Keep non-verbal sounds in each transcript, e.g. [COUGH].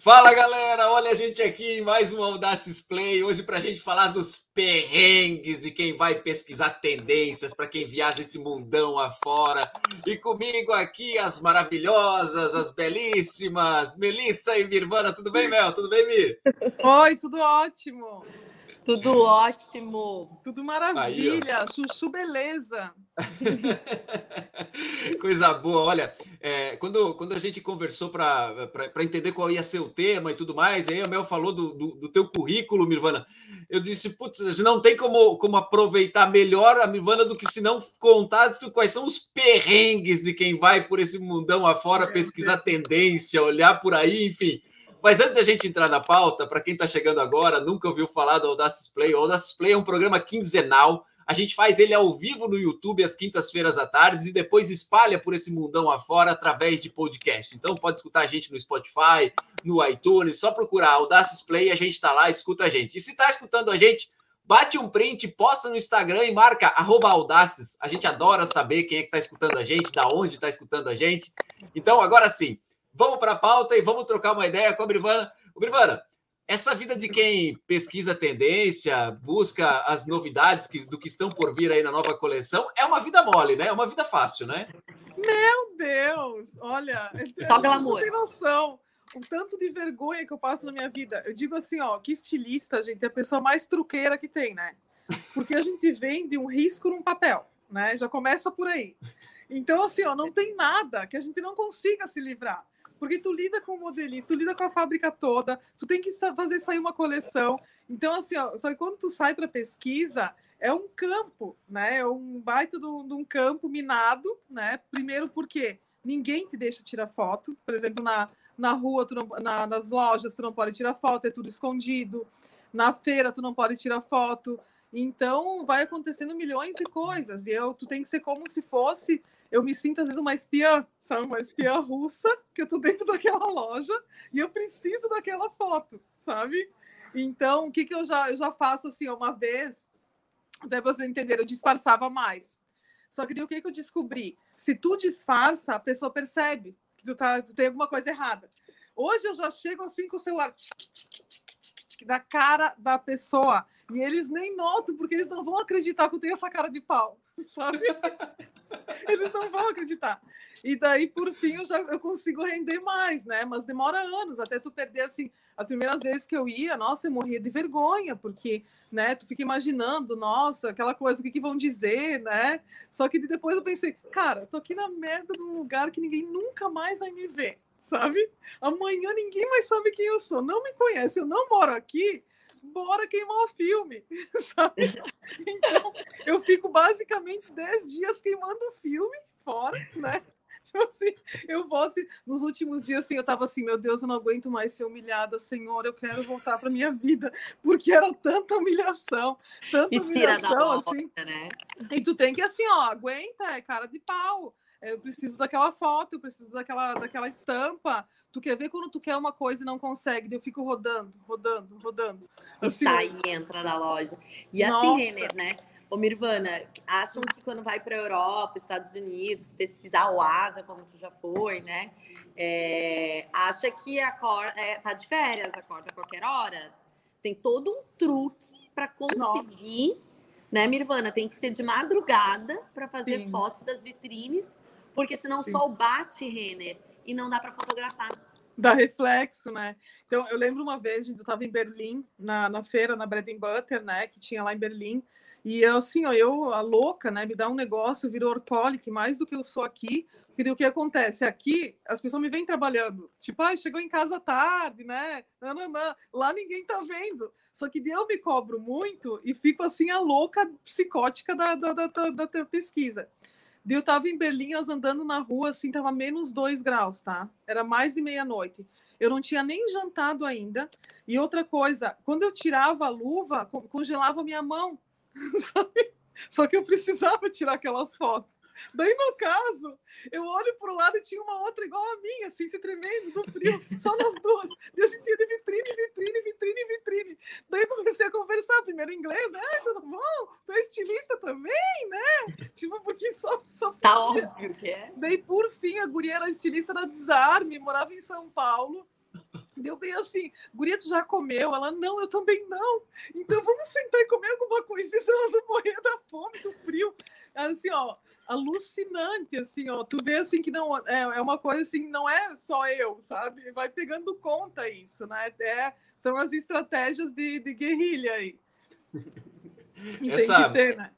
Fala galera, olha a gente aqui em mais um Audaces Play. Hoje para a gente falar dos perrengues de quem vai pesquisar tendências, para quem viaja esse mundão afora. E comigo aqui as maravilhosas, as belíssimas, Melissa e Mirvana. Tudo bem, Mel? Tudo bem, Mir? Oi, tudo ótimo. Tudo ótimo. Tudo maravilha. Aí, Chuchu, beleza. [LAUGHS] Coisa boa. Olha, é, quando, quando a gente conversou para entender qual ia ser o tema e tudo mais, aí a Mel falou do, do, do teu currículo, Mirvana. Eu disse, putz, não tem como, como aproveitar melhor a Mirvana do que se não contar quais são os perrengues de quem vai por esse mundão afora pesquisar tendência, olhar por aí, enfim. Mas antes da gente entrar na pauta, para quem está chegando agora, nunca ouviu falar do Audacious Play, o Audacious Play é um programa quinzenal. A gente faz ele ao vivo no YouTube às quintas-feiras à tarde e depois espalha por esse mundão afora através de podcast. Então pode escutar a gente no Spotify, no iTunes, só procurar Audacious Play, a gente está lá, escuta a gente. E se está escutando a gente, bate um print, posta no Instagram e marca Audaces. A gente adora saber quem é que está escutando a gente, da onde está escutando a gente. Então, agora sim, Vamos para a pauta e vamos trocar uma ideia com a Brivana. Brivana, essa vida de quem pesquisa tendência, busca as novidades que, do que estão por vir aí na nova coleção, é uma vida mole, né? É uma vida fácil, né? Meu Deus! Olha, [LAUGHS] só glamour. Não tem noção o tanto de vergonha que eu passo na minha vida. Eu digo assim, ó, que estilista, gente, é a pessoa mais truqueira que tem, né? Porque a gente vende um risco num papel, né? Já começa por aí. Então, assim, ó, não tem nada que a gente não consiga se livrar. Porque tu lida com o modelista, tu lida com a fábrica toda, tu tem que fazer sair uma coleção. Então, assim, ó, só que quando tu sai para pesquisa, é um campo, né? É um baita de um campo minado, né? Primeiro porque ninguém te deixa tirar foto. Por exemplo, na, na rua, não, na, nas lojas, tu não pode tirar foto, é tudo escondido. Na feira, tu não pode tirar foto. Então, vai acontecendo milhões de coisas. E eu, tu tem que ser como se fosse eu me sinto às vezes uma espiã, sabe? Uma espiã russa, que eu tô dentro [LAUGHS] daquela loja e eu preciso daquela foto, sabe? Então, o que, que eu já, eu já faço assim, uma vez, até você entender, eu disfarçava mais. Só que o que, que eu descobri? Se tu disfarça, a pessoa percebe que tu, tá, tu tem alguma coisa errada. Hoje eu já chego assim com o celular tic, tic, tic, na cara da pessoa e eles nem notam, porque eles não vão acreditar que eu tenho essa cara de pau, [LAUGHS] sabe? Eles não vão acreditar. E daí, por fim, eu já eu consigo render mais, né? Mas demora anos até tu perder assim. As primeiras vezes que eu ia, nossa, eu morria de vergonha, porque, né, tu fica imaginando, nossa, aquela coisa, o que, que vão dizer, né? Só que depois eu pensei, cara, tô aqui na merda de um lugar que ninguém nunca mais vai me ver, sabe? Amanhã ninguém mais sabe quem eu sou, não me conhece, eu não moro aqui, bora queimar o filme, [LAUGHS] sabe? Então, eu fico basicamente 10 dias queimando o filme fora, né? [LAUGHS] Tipo assim, eu volto nos últimos dias assim, eu tava assim, meu Deus, eu não aguento mais ser humilhada, Senhor, eu quero voltar para minha vida, porque era tanta humilhação, tanta humilhação assim. né? E tu tem que assim, ó, aguenta, é cara de pau. Eu preciso daquela foto, eu preciso daquela, daquela estampa, Tu quer ver quando tu quer uma coisa e não consegue, eu fico rodando, rodando, rodando. Assim, e sai e entra na loja. E assim, Renner, né? Ô, Mirvana, acham que quando vai para a Europa, Estados Unidos, pesquisar o Asa, como tu já foi, né? É, acha que a é, tá de férias, acorda a qualquer hora. Tem todo um truque para conseguir, Nossa. né, Mirvana? Tem que ser de madrugada para fazer Sim. fotos das vitrines, porque senão Sim. o bate, Renner, e não dá para fotografar. Dá reflexo, né? Então, eu lembro uma vez, gente, eu estava em Berlim, na, na feira, na Bread and Butter, né? Que tinha lá em Berlim. E eu, assim, ó, eu, a louca, né? Me dá um negócio, virou orcólico, mais do que eu sou aqui. Porque o que acontece? Aqui, as pessoas me vêm trabalhando. Tipo, ah, chegou em casa tarde, né? Não, não, não. Lá ninguém tá vendo. Só que eu me cobro muito e fico, assim, a louca psicótica da, da, da, da, da pesquisa. Eu tava em Berlim, eu andando na rua, assim, tava menos dois graus, tá? Era mais de meia-noite. Eu não tinha nem jantado ainda. E outra coisa, quando eu tirava a luva, congelava minha mão. [LAUGHS] Sabe? Só que eu precisava tirar aquelas fotos. Daí, no caso, eu olho para o lado e tinha uma outra igual a minha, assim, se tremendo do frio, só nas duas. E a gente ia de vitrine, vitrine, vitrine, vitrine. Daí comecei a conversar, primeiro em inglês, né? Tudo bom? Tu é estilista também, né? Tipo, porque só. só tá óbvio que é. Daí, por fim, a guria era estilista da Desarme, morava em São Paulo. Deu bem assim, guria, tu já comeu? Ela, não, eu também não. Então vamos sentar e comer alguma coisa, senão elas vão morrer da fome, do frio. Assim, ó, alucinante, assim, ó. Tu vê assim que não é, é uma coisa assim, não é só eu, sabe? Vai pegando conta isso, né? É, são as estratégias de, de guerrilha aí. [LAUGHS] E Essa... ter, né?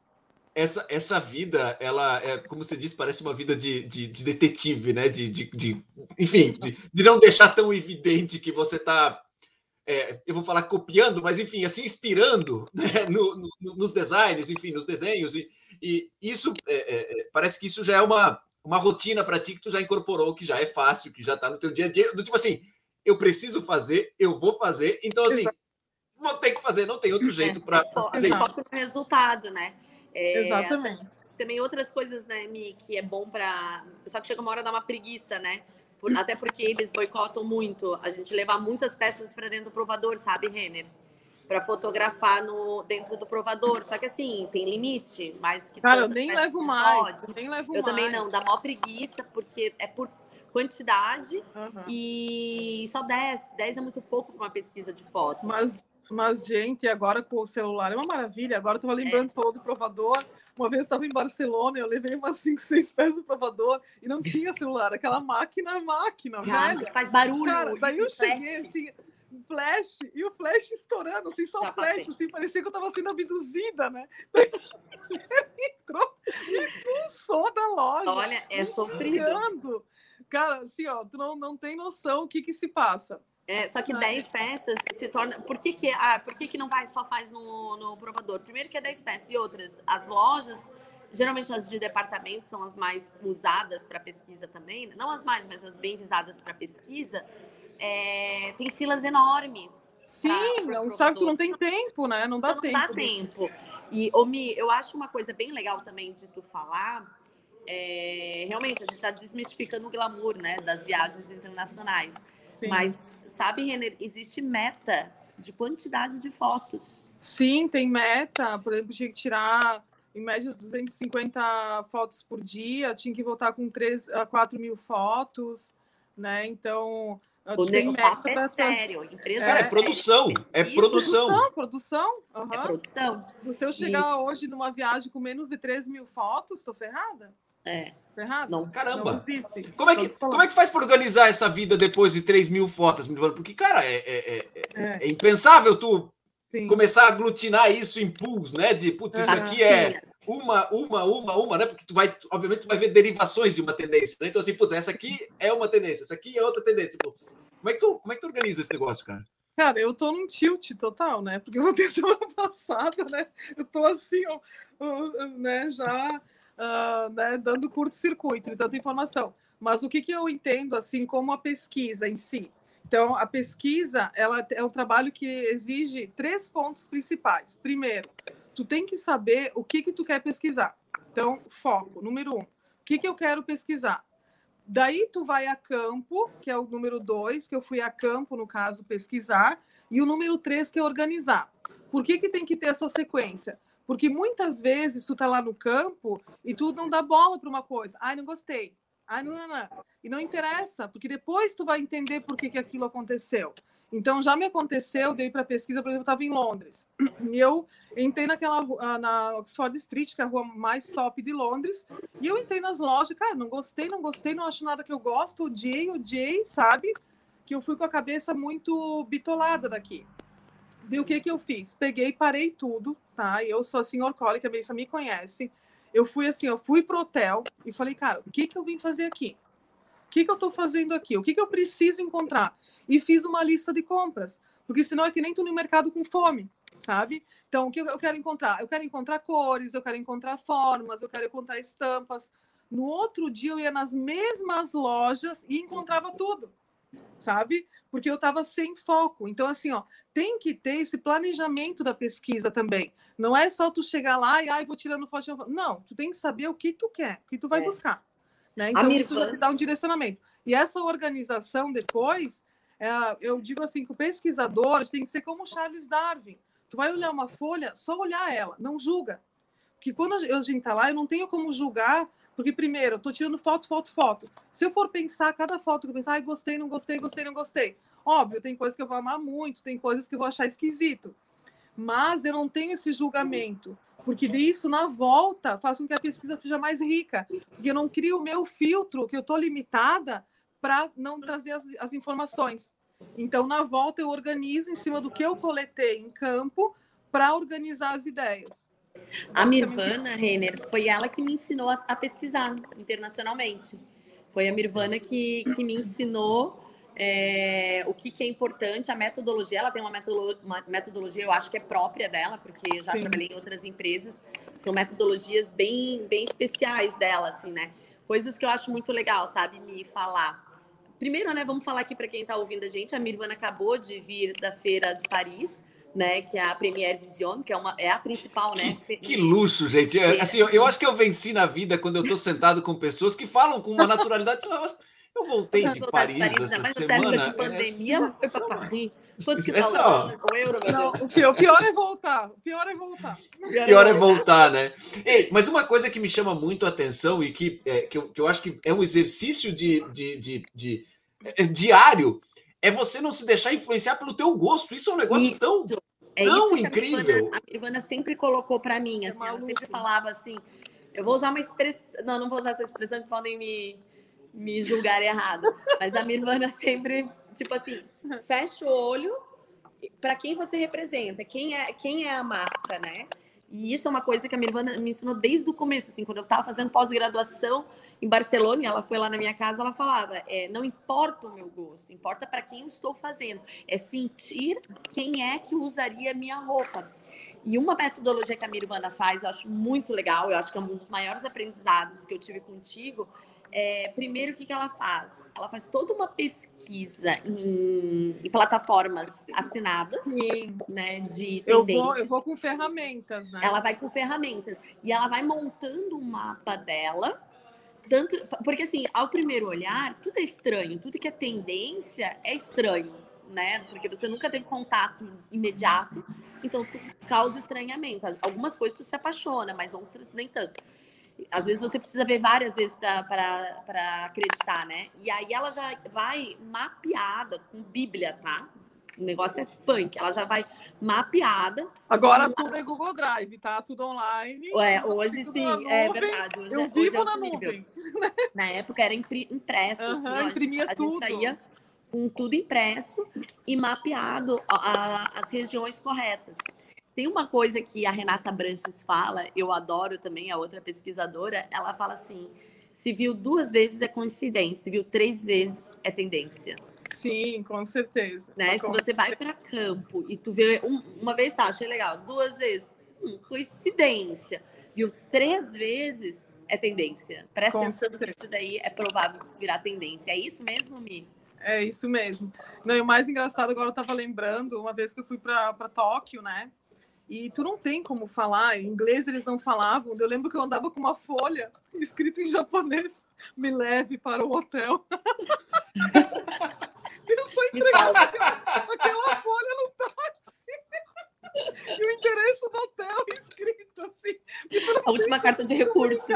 essa, essa vida, ela é, como você disse, parece uma vida de, de, de detetive, né? De, de, de enfim, de, de, não deixar tão evidente que você está, é, eu vou falar copiando, mas enfim, assim, inspirando né? no, no, nos designs, enfim, nos desenhos. E, e isso é, é, é parece que isso já é uma, uma rotina para ti que tu já incorporou, que já é fácil, que já está no teu dia a dia, do tipo assim, eu preciso fazer, eu vou fazer, então assim, Exato. vou ter que fazer, não tem outro jeito para fazer isso. Foco no resultado, né? É, Exatamente. Também outras coisas, né, Mi, que é bom para. Só que chega uma hora dar uma preguiça, né? Por... Até porque eles boicotam muito. A gente levar muitas peças para dentro do provador, sabe, Renner? Para fotografar no dentro do provador. Só que assim, tem limite, mais do que Cara, eu nem levo mais. Eu nem levo eu mais. também não, dá maior preguiça, porque é por quantidade uhum. e só 10. 10 é muito pouco para uma pesquisa de foto. Mas mas, gente, agora com o celular é uma maravilha. Agora eu estava lembrando, é. falou do provador. Uma vez estava em Barcelona, eu levei umas 5, 6 pés do provador e não tinha celular. Aquela máquina, máquina, ah, velho. Faz barulho. Cara, daí eu cheguei assim, flash, e o flash estourando, assim, só Já flash, passei. assim, parecia que eu estava sendo abduzida, né? Ele [LAUGHS] entrou, me expulsou da loja. Olha, é sofrido. Cara, assim, ó, tu não, não tem noção o que que se passa. É, só que 10 peças se torna. Por que, que, ah, por que, que não vai só faz no, no provador? Primeiro que é 10 peças e outras. As lojas, geralmente as de departamento são as mais usadas para pesquisa também. Né? Não as mais, mas as bem visadas para pesquisa. É, tem filas enormes. Sim, pra, pra só que tu não tem tempo, né? Não dá não tempo. Não dá tempo. E, Omi, eu acho uma coisa bem legal também de tu falar. É, realmente, a gente está desmistificando o glamour né, das viagens internacionais. Sim. Mas, sabe, Renner, existe meta de quantidade de fotos. Sim, tem meta. Por exemplo, tinha que tirar, em média, 250 fotos por dia, tinha que voltar com 3 a 4 mil fotos, né? Então. O tem meta é sério. Empresa é, é, produção. É produção. Produção, produção. Uhum. É produção. Se eu chegar e... hoje numa viagem com menos de 3 mil fotos, estou ferrada? É. Errado? Não. Caramba. Não existe. Como é, que, como é que faz para organizar essa vida depois de 3 mil fotos? Porque, cara, é, é, é, é. é impensável tu Sim. começar a aglutinar isso em pools, né? De, putz, isso aqui é uma, uma, uma, uma, né? Porque tu vai, obviamente, tu vai ver derivações de uma tendência, né? Então, assim, putz, essa aqui é uma tendência, essa aqui é outra tendência. Tipo, como é que tu, como é que tu organiza esse negócio, cara? Cara, eu tô num tilt total, né? Porque eu vou ter semana [LAUGHS] passada, né? Eu tô assim, ó, né? Já uh, né, dando curto-circuito de tanta informação. Mas o que, que eu entendo assim como a pesquisa em si? Então, a pesquisa ela é um trabalho que exige três pontos principais. Primeiro, tu tem que saber o que, que tu quer pesquisar. Então, foco, número um. O que, que eu quero pesquisar? Daí tu vai a campo, que é o número dois, que eu fui a campo, no caso, pesquisar, e o número três, que é organizar. Por que, que tem que ter essa sequência? Porque muitas vezes tu tá lá no campo e tu não dá bola para uma coisa. Ai, não gostei. Ai, não, não, não. E não interessa, porque depois tu vai entender por que, que aquilo aconteceu. Então, já me aconteceu, dei para pesquisa, por exemplo, eu estava em Londres. E eu entrei naquela ah, na Oxford Street, que é a rua mais top de Londres, e eu entrei nas lojas, cara, não gostei, não gostei, não acho nada que eu gosto, odiei, odiei, sabe? Que eu fui com a cabeça muito bitolada daqui. E o que que eu fiz? Peguei, parei tudo, tá? Eu sou a senhor Cole, que a Melissa me conhece. Eu fui assim, eu fui pro hotel e falei, cara, o que que eu vim fazer aqui? O que que eu tô fazendo aqui? O que que eu preciso encontrar? E fiz uma lista de compras, porque senão é que nem tu no mercado com fome, sabe? Então, o que eu quero encontrar? Eu quero encontrar cores, eu quero encontrar formas, eu quero encontrar estampas. No outro dia eu ia nas mesmas lojas e encontrava tudo sabe? Porque eu estava sem foco. Então, assim, ó, tem que ter esse planejamento da pesquisa também. Não é só tu chegar lá e, ai, vou tirando foto. Não, tu tem que saber o que tu quer, o que tu vai é. buscar. Né? Então, isso já te dá um direcionamento. E essa organização depois, é, eu digo assim, que o pesquisador tem que ser como Charles Darwin. Tu vai olhar uma folha, só olhar ela, não julga. que quando a gente tá lá, eu não tenho como julgar, porque primeiro, eu tô tirando foto, foto, foto. Se eu for pensar cada foto que eu pensar, ai, gostei, não gostei, gostei, não gostei. Óbvio, tem coisas que eu vou amar muito, tem coisas que eu vou achar esquisito. Mas eu não tenho esse julgamento, porque disso, na volta, faz com que a pesquisa seja mais rica. Porque eu não crio o meu filtro, que eu tô limitada, para não trazer as, as informações. Então, na volta, eu organizo em cima do que eu coletei em campo para organizar as ideias. A Mirvana, Renner, foi ela que me ensinou a, a, pesquisar internacionalmente. Foi a Mirvana que, que me ensinou é, o que, que, é importante, a metodologia. Ela tem uma, metodolo uma, metodologia, eu acho que é própria dela, porque eu já Sim. trabalhei em outras empresas. São metodologias bem, bem especiais dela, assim, né? Coisas que eu acho muito legal, sabe? Me falar. Primeiro, né, vamos falar aqui para quem está ouvindo a gente. A Mirvana acabou de vir da feira de Paris né, que é a Premiere Vision, que é, uma, é a principal, né? Que, que luxo, gente. É, assim, eu, eu, acho que eu venci na vida quando eu estou sentado com pessoas que falam com uma naturalidade. Eu voltei de Paris, de Paris essa mas semana. de pandemia, ela foi para Paris. Quanto que tá o euro, Não, o, pior, o pior é voltar. O pior é voltar. O pior é voltar, né? Ei, mas uma coisa que me chama muito a atenção e que, é, que, eu, que eu acho que é um exercício de, de, de, de é, diário é você não se deixar influenciar pelo teu gosto. Isso é um negócio isso. tão, é tão incrível. A Ivana, sempre colocou para mim, assim, é ela sempre falava assim, eu vou usar uma expressão, não, não vou usar essa expressão que podem me, me julgar errado, mas a Mirvana [LAUGHS] sempre, tipo assim, fecha o olho para quem você representa, quem é, quem é a marca, né? E isso é uma coisa que a Mirvana me ensinou desde o começo, assim, quando eu estava fazendo pós-graduação, em Barcelona, ela foi lá na minha casa, ela falava: é, não importa o meu gosto, importa para quem eu estou fazendo, é sentir quem é que usaria a minha roupa. E uma metodologia que a Mirvana faz, eu acho muito legal, eu acho que é um dos maiores aprendizados que eu tive contigo. É, primeiro, o que, que ela faz? Ela faz toda uma pesquisa em, em plataformas assinadas, Sim. né? De eu vou, eu vou com ferramentas, né? Ela vai com ferramentas e ela vai montando um mapa dela tanto, porque assim, ao primeiro olhar, tudo é estranho, tudo que é tendência é estranho, né? Porque você nunca teve contato imediato, então causa estranhamento. Algumas coisas tu se apaixona, mas outras nem tanto. Às vezes você precisa ver várias vezes para acreditar, né? E aí ela já vai mapeada com Bíblia, tá? O negócio é punk. Ela já vai mapeada. Agora tudo é Google Drive, tá? Tudo online. É, hoje sim, é verdade. Hoje, eu é, vivo hoje é na nuvem. Na época era impresso. Uhum, assim, imprimia a, tudo. A gente saía com tudo impresso e mapeado a, a, as regiões corretas. Tem uma coisa que a Renata Branches fala, eu adoro também, a outra pesquisadora, ela fala assim: se viu duas vezes é coincidência, se viu três vezes é tendência. Sim, com certeza. Né? Se você vai para campo e tu vê um, uma vez, tá, achei legal, duas vezes, hum, coincidência. Viu três vezes, é tendência. Presta com atenção certeza. que isso daí é provável virar tendência. É isso mesmo, Mi? É isso mesmo. Não, e o mais engraçado, agora eu tava lembrando, uma vez que eu fui para Tóquio, né? E tu não tem como falar, em inglês eles não falavam. Eu lembro que eu andava com uma folha escrito em japonês: me leve para o hotel. [LAUGHS] Eu só entreguei aquela folha no táxi. E o endereço do hotel escrito assim. A última carta de recurso.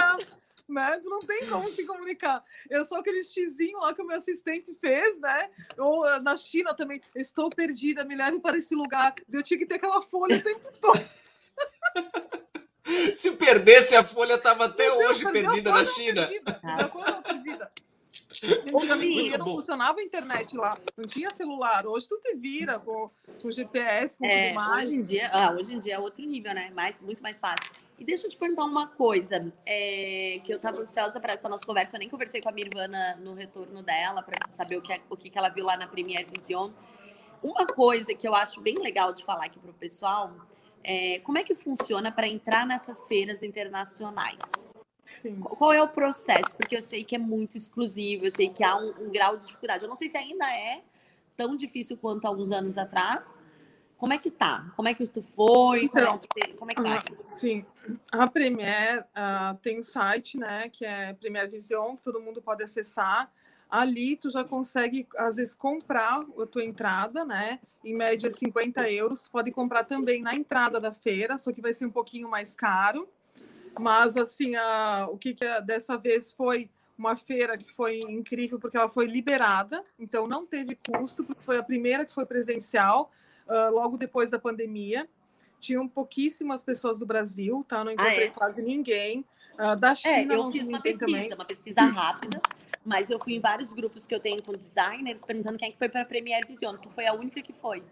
Né? Tu não tem como se comunicar. Eu sou aquele xizinho lá que o meu assistente fez, né? Ou eh, na China também. Estou perdida, me leve para esse lugar. Eu tinha que ter aquela folha o tempo todo. Se perdesse a folha, estava até hoje perdida na China. Perdida. Ah. perdida. Antigamente não funcionava a internet lá, não tinha celular. Hoje tu te vira com, com GPS, com é, tudo mais. Hoje em, dia, ah, hoje em dia é outro nível, né? Mais, muito mais fácil. E deixa eu te perguntar uma coisa, é, que eu estava ansiosa para essa nossa conversa. Eu nem conversei com a Mirvana no retorno dela para saber o que, o que ela viu lá na Premiere Vision. Uma coisa que eu acho bem legal de falar aqui para o pessoal é como é que funciona para entrar nessas feiras internacionais? Sim. Qual é o processo? Porque eu sei que é muito exclusivo, eu sei que há um, um, grau de dificuldade. Eu não sei se ainda é tão difícil quanto há uns anos atrás. Como é que tá? Como é que tu foi? Então, como, é que, como é que tá? Sim, a Premier uh, tem um site, né, que é Premier Vision, que todo mundo pode acessar. Ali tu já consegue, às vezes, comprar a tua entrada, né? Em média 50 euros. Pode comprar também na entrada da feira, só que vai ser um pouquinho mais caro. Mas, assim, a, o que, que é, dessa vez foi uma feira que foi incrível, porque ela foi liberada, então não teve custo, porque foi a primeira que foi presencial, uh, logo depois da pandemia. Tinham pouquíssimas pessoas do Brasil, tá? Não encontrei ah, é? quase ninguém. Uh, da é, China, é, eu fiz uma pesquisa, também. uma pesquisa rápida, mas eu fui em vários grupos que eu tenho com designers perguntando quem é que foi para a Premiere Vision. Tu foi a única que foi.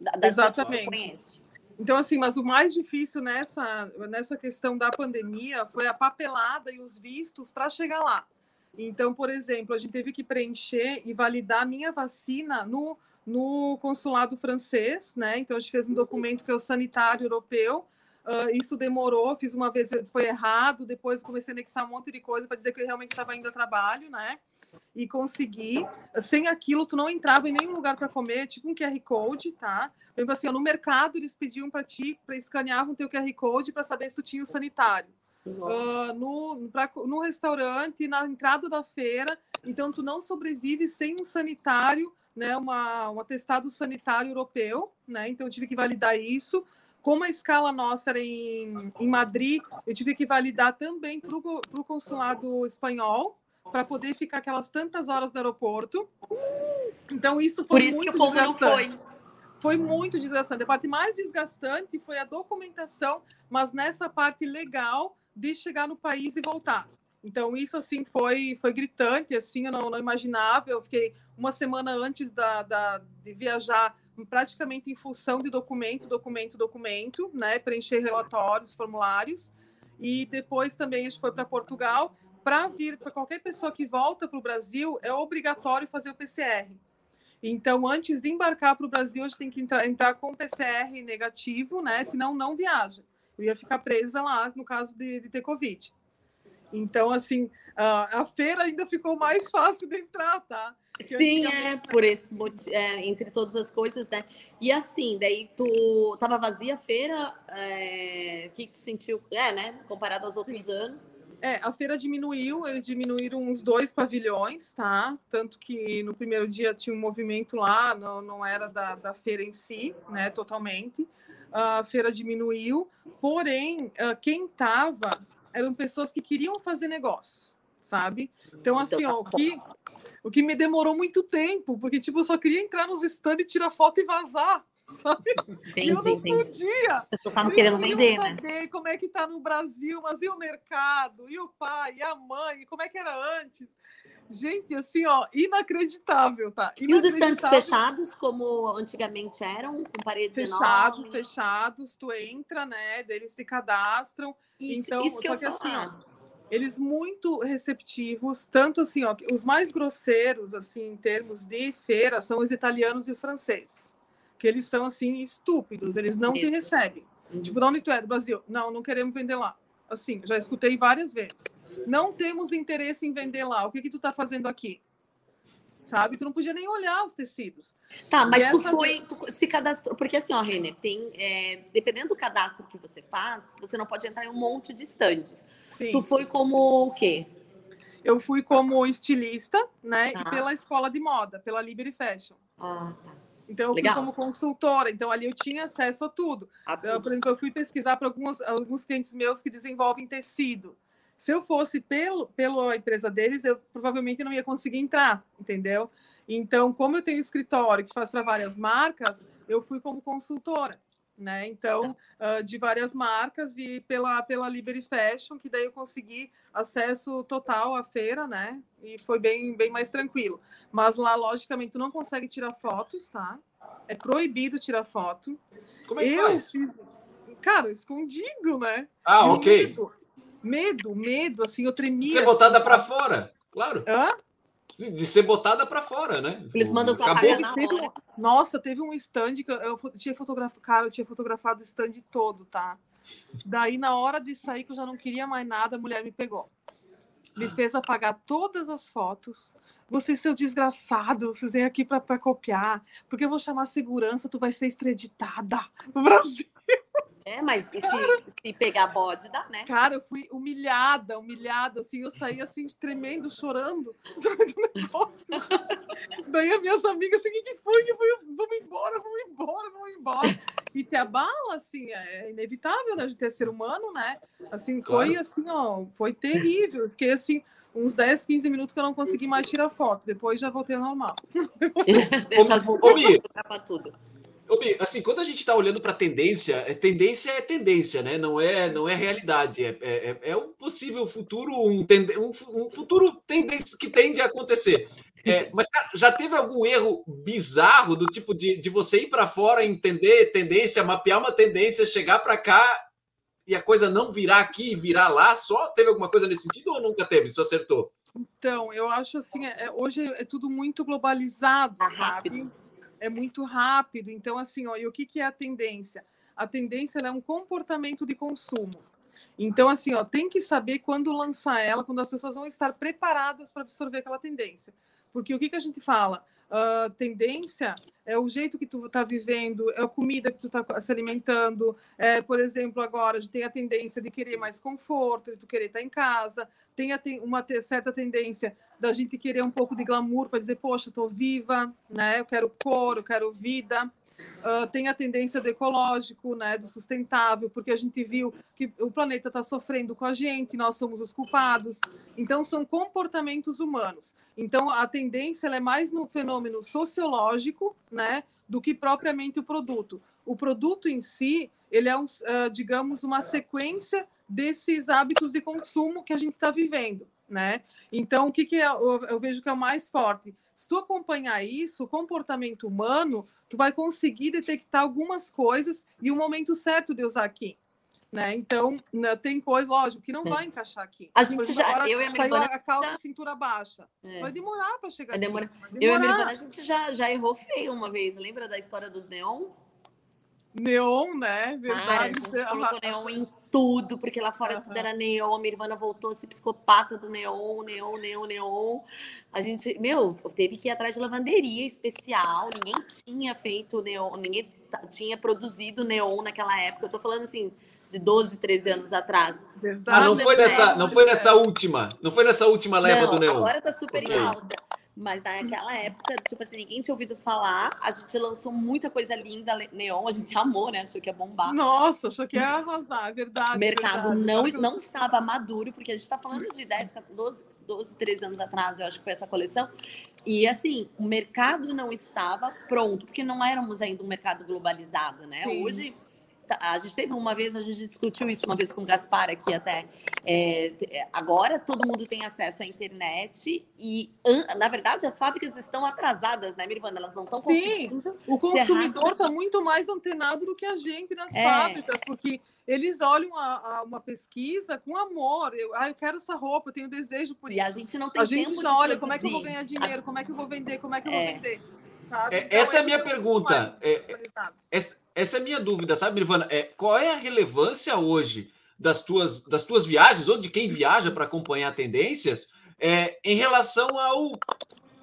Das Exatamente. Então, assim, mas o mais difícil nessa, nessa questão da pandemia foi a papelada e os vistos para chegar lá. Então, por exemplo, a gente teve que preencher e validar a minha vacina no, no consulado francês, né? Então, a gente fez um documento que é o sanitário europeu. Uh, isso demorou, fiz uma vez, foi errado, depois comecei a anexar um monte de coisa para dizer que eu realmente estava indo a trabalho, né? E conseguir. Sem aquilo, tu não entrava em nenhum lugar para comer, tipo um QR Code, tá? Por exemplo, assim, no mercado eles pediam para ti, para escaneavam teu QR Code para saber se tu tinha o sanitário. Uh, no, pra, no restaurante, na entrada da feira, então tu não sobrevive sem um sanitário, né? Uma, um atestado sanitário europeu, né? Então eu tive que validar isso. Como a escala nossa era em, em Madrid, eu tive que validar também para o consulado espanhol, para poder ficar aquelas tantas horas no aeroporto. Então, isso foi Por isso muito que o povo desgastante. não foi. Foi muito desgastante. A parte mais desgastante foi a documentação, mas nessa parte legal de chegar no país e voltar. Então, isso, assim, foi, foi gritante, assim, eu não, não imaginava. Eu fiquei uma semana antes da, da, de viajar, praticamente em função de documento, documento, documento, né? Preencher relatórios, formulários. E depois também a gente foi para Portugal para vir, para qualquer pessoa que volta para o Brasil, é obrigatório fazer o PCR. Então, antes de embarcar para o Brasil, a gente tem que entrar, entrar com PCR negativo, né? Senão, não viaja. Eu ia ficar presa lá no caso de, de ter Covid. Então, assim, a, a, feira ainda ficou mais fácil de entrar, tá? Porque Sim, é, por esse motivo, é, entre todas as coisas, né? E assim, daí tu tava vazia a feira, é, o que, que tu sentiu, é, né? Comparado aos outros Sim. anos? É, a feira diminuiu, eles diminuíram uns dois pavilhões, tá? Tanto que no primeiro dia tinha um movimento lá, não, não era da, da feira em si, né, totalmente. A feira diminuiu, porém, ah, quem estava eram pessoas que queriam fazer negócios, sabe? Então, então assim, ó, tá o que, o que me demorou muito tempo, porque, tipo, eu só queria entrar nos stands e tirar foto e vazar, sabe? Entendi, eu não entendi. podia. As pessoas estavam querendo vender, né? saber como é que tá no Brasil, mas e o mercado, e o pai, e a mãe, como é que era antes? Gente, assim, ó, inacreditável, tá? Inacreditável. E os estantes fechados, como antigamente eram, com paredes fechados, enormes? Fechados, tu entra, né? Eles se cadastram. Isso, então, isso que só eu que assim, ó, eles muito receptivos, tanto assim, ó, os mais grosseiros, assim, em termos de feira, são os italianos e os franceses que eles são assim estúpidos, eles não te recebem. Uhum. Tipo, de onde tu é? Do Brasil? Não, não queremos vender lá. Assim, já escutei várias vezes. Não temos interesse em vender lá. O que que tu tá fazendo aqui? Sabe? Tu não podia nem olhar os tecidos. Tá, mas tu foi, tu se cadastrou, porque assim, ó, Renner, tem, é, dependendo do cadastro que você faz, você não pode entrar em um monte de estantes. Sim. Tu foi como o quê? Eu fui como estilista, né? Tá. E pela escola de moda, pela Liberty Fashion. Ah, tá. Então, eu Legal. fui como consultora, então ali eu tinha acesso a tudo. A tudo. Eu, por exemplo, eu fui pesquisar para alguns, alguns clientes meus que desenvolvem tecido. Se eu fosse pelo, pela empresa deles, eu provavelmente não ia conseguir entrar, entendeu? Então, como eu tenho escritório que faz para várias marcas, eu fui como consultora né? Então, uh, de várias marcas e pela, pela Liberty Fashion, que daí eu consegui acesso total à feira, né? E foi bem, bem mais tranquilo. Mas lá, logicamente, tu não consegue tirar fotos, tá? É proibido tirar foto. Como é que eu faz? fiz, cara, escondido, né? Ah, ok. Medo, medo, medo, assim, eu tremia. Você assim, botada para fora, claro. Hã? De ser botada para fora, né? Eles mandam tu Acabou. Teve, nossa, teve um stand que eu, eu tinha fotografado, cara, eu tinha fotografado o stand todo, tá? Daí, na hora de sair, que eu já não queria mais nada, a mulher me pegou. Me fez apagar todas as fotos. Você, seu desgraçado, vocês vêm aqui para copiar, porque eu vou chamar segurança, tu vai ser extraditada no [LAUGHS] Brasil. É, mas e se, se, pegar bode, dá, né? Cara, eu fui humilhada, humilhada, assim, eu saí assim, tremendo, chorando, [LAUGHS] do negócio. Daí as minhas amigas assim, o que, que foi? Que foi? Vamos embora, vamos embora, vamos embora. E te abala, fala, assim, é inevitável né, a gente é ser humano, né? Assim, foi claro. assim, ó, foi terrível. Eu fiquei assim, uns 10, 15 minutos que eu não consegui mais tirar foto. Depois já voltei ao normal. [LAUGHS] Ô, tudo. Obi, assim, quando a gente está olhando para tendência, é, tendência é tendência, né? Não é, não é realidade. É, é, é um possível futuro, um, tende, um, um, futuro tendência que tende a acontecer. É, [LAUGHS] mas já teve algum erro bizarro do tipo de, de você ir para fora, entender tendência, mapear uma tendência, chegar para cá e a coisa não virar aqui e virar lá? Só teve alguma coisa nesse sentido ou nunca teve? Só acertou? Então, eu acho assim, é, hoje é tudo muito globalizado, sabe? É muito rápido. Então, assim, ó, e o que, que é a tendência? A tendência é um comportamento de consumo. Então, assim, ó, tem que saber quando lançar ela, quando as pessoas vão estar preparadas para absorver aquela tendência. Porque o que, que a gente fala? Uh, tendência é o jeito que tu está vivendo, é a comida que tu está se alimentando. É, por exemplo, agora a gente tem a tendência de querer mais conforto, de tu querer estar tá em casa. Tem a, uma certa tendência da gente querer um pouco de glamour para dizer, poxa, estou viva, né? Eu quero cor, eu quero vida. Uh, tem a tendência do ecológico, né, do sustentável, porque a gente viu que o planeta está sofrendo com a gente, nós somos os culpados. Então, são comportamentos humanos. Então, a tendência é mais no fenômeno sociológico, né, do que propriamente o produto. O produto em si, ele é, um, uh, digamos, uma sequência desses hábitos de consumo que a gente está vivendo, né? Então, o que, que é, eu, eu vejo que é o mais forte? Se tu acompanhar isso, o comportamento humano, tu vai conseguir detectar algumas coisas e o momento certo de usar aqui. Né? Então, né, tem coisa, lógico, que não vai encaixar aqui. A gente já, agora, eu e a minha a calça cintura baixa. É. Vai demorar para chegar vai demorar. Aqui. Vai demorar. Eu e a minha irmã, a gente já, já errou feio uma vez. Lembra da história dos neon? Neon, né? Verdade. Ah, a gente colocou neon em tudo, porque lá fora uhum. tudo era neon. A minha irmã voltou-se psicopata do neon, neon, neon, neon. A gente, meu, teve que ir atrás de lavanderia especial. Ninguém tinha feito neon, ninguém tinha produzido neon naquela época. Eu tô falando assim, de 12, 13 anos atrás. Verdade. Ah, não foi nessa, não foi nessa última, não foi nessa última leva não, do neon. Agora tá super okay. em alta. Mas naquela época, tipo assim, ninguém tinha ouvido falar. A gente lançou muita coisa linda, neon, a gente amou, né? Achou que ia bombar. Nossa, achou que ia arrasar, é verdade. O mercado verdade. não, não estava maduro, porque a gente está falando de 10, 12, 12, 13 anos atrás, eu acho que foi essa coleção. E assim, o mercado não estava pronto, porque não éramos ainda um mercado globalizado, né? Sim. Hoje a gente teve uma vez, a gente discutiu isso uma vez com o Gaspar aqui até. É, agora todo mundo tem acesso à internet e, na verdade, as fábricas estão atrasadas, né, Mirvana? Elas não estão conseguindo. Sim, o consumidor está muito mais antenado do que a gente nas é. fábricas, porque eles olham a, a, uma pesquisa com amor. Eu, ah, eu quero essa roupa, eu tenho desejo por e isso. E a gente não tem a tempo gente já olha como é que eu vou ganhar dinheiro, como é que eu vou vender, como é que eu vou é. vender. Sabe? É, então, essa é a minha pergunta. É, essa, essa é a minha dúvida, sabe, Nirvana? É, qual é a relevância hoje das tuas, das tuas viagens, ou de quem viaja para acompanhar tendências, é, em relação ao,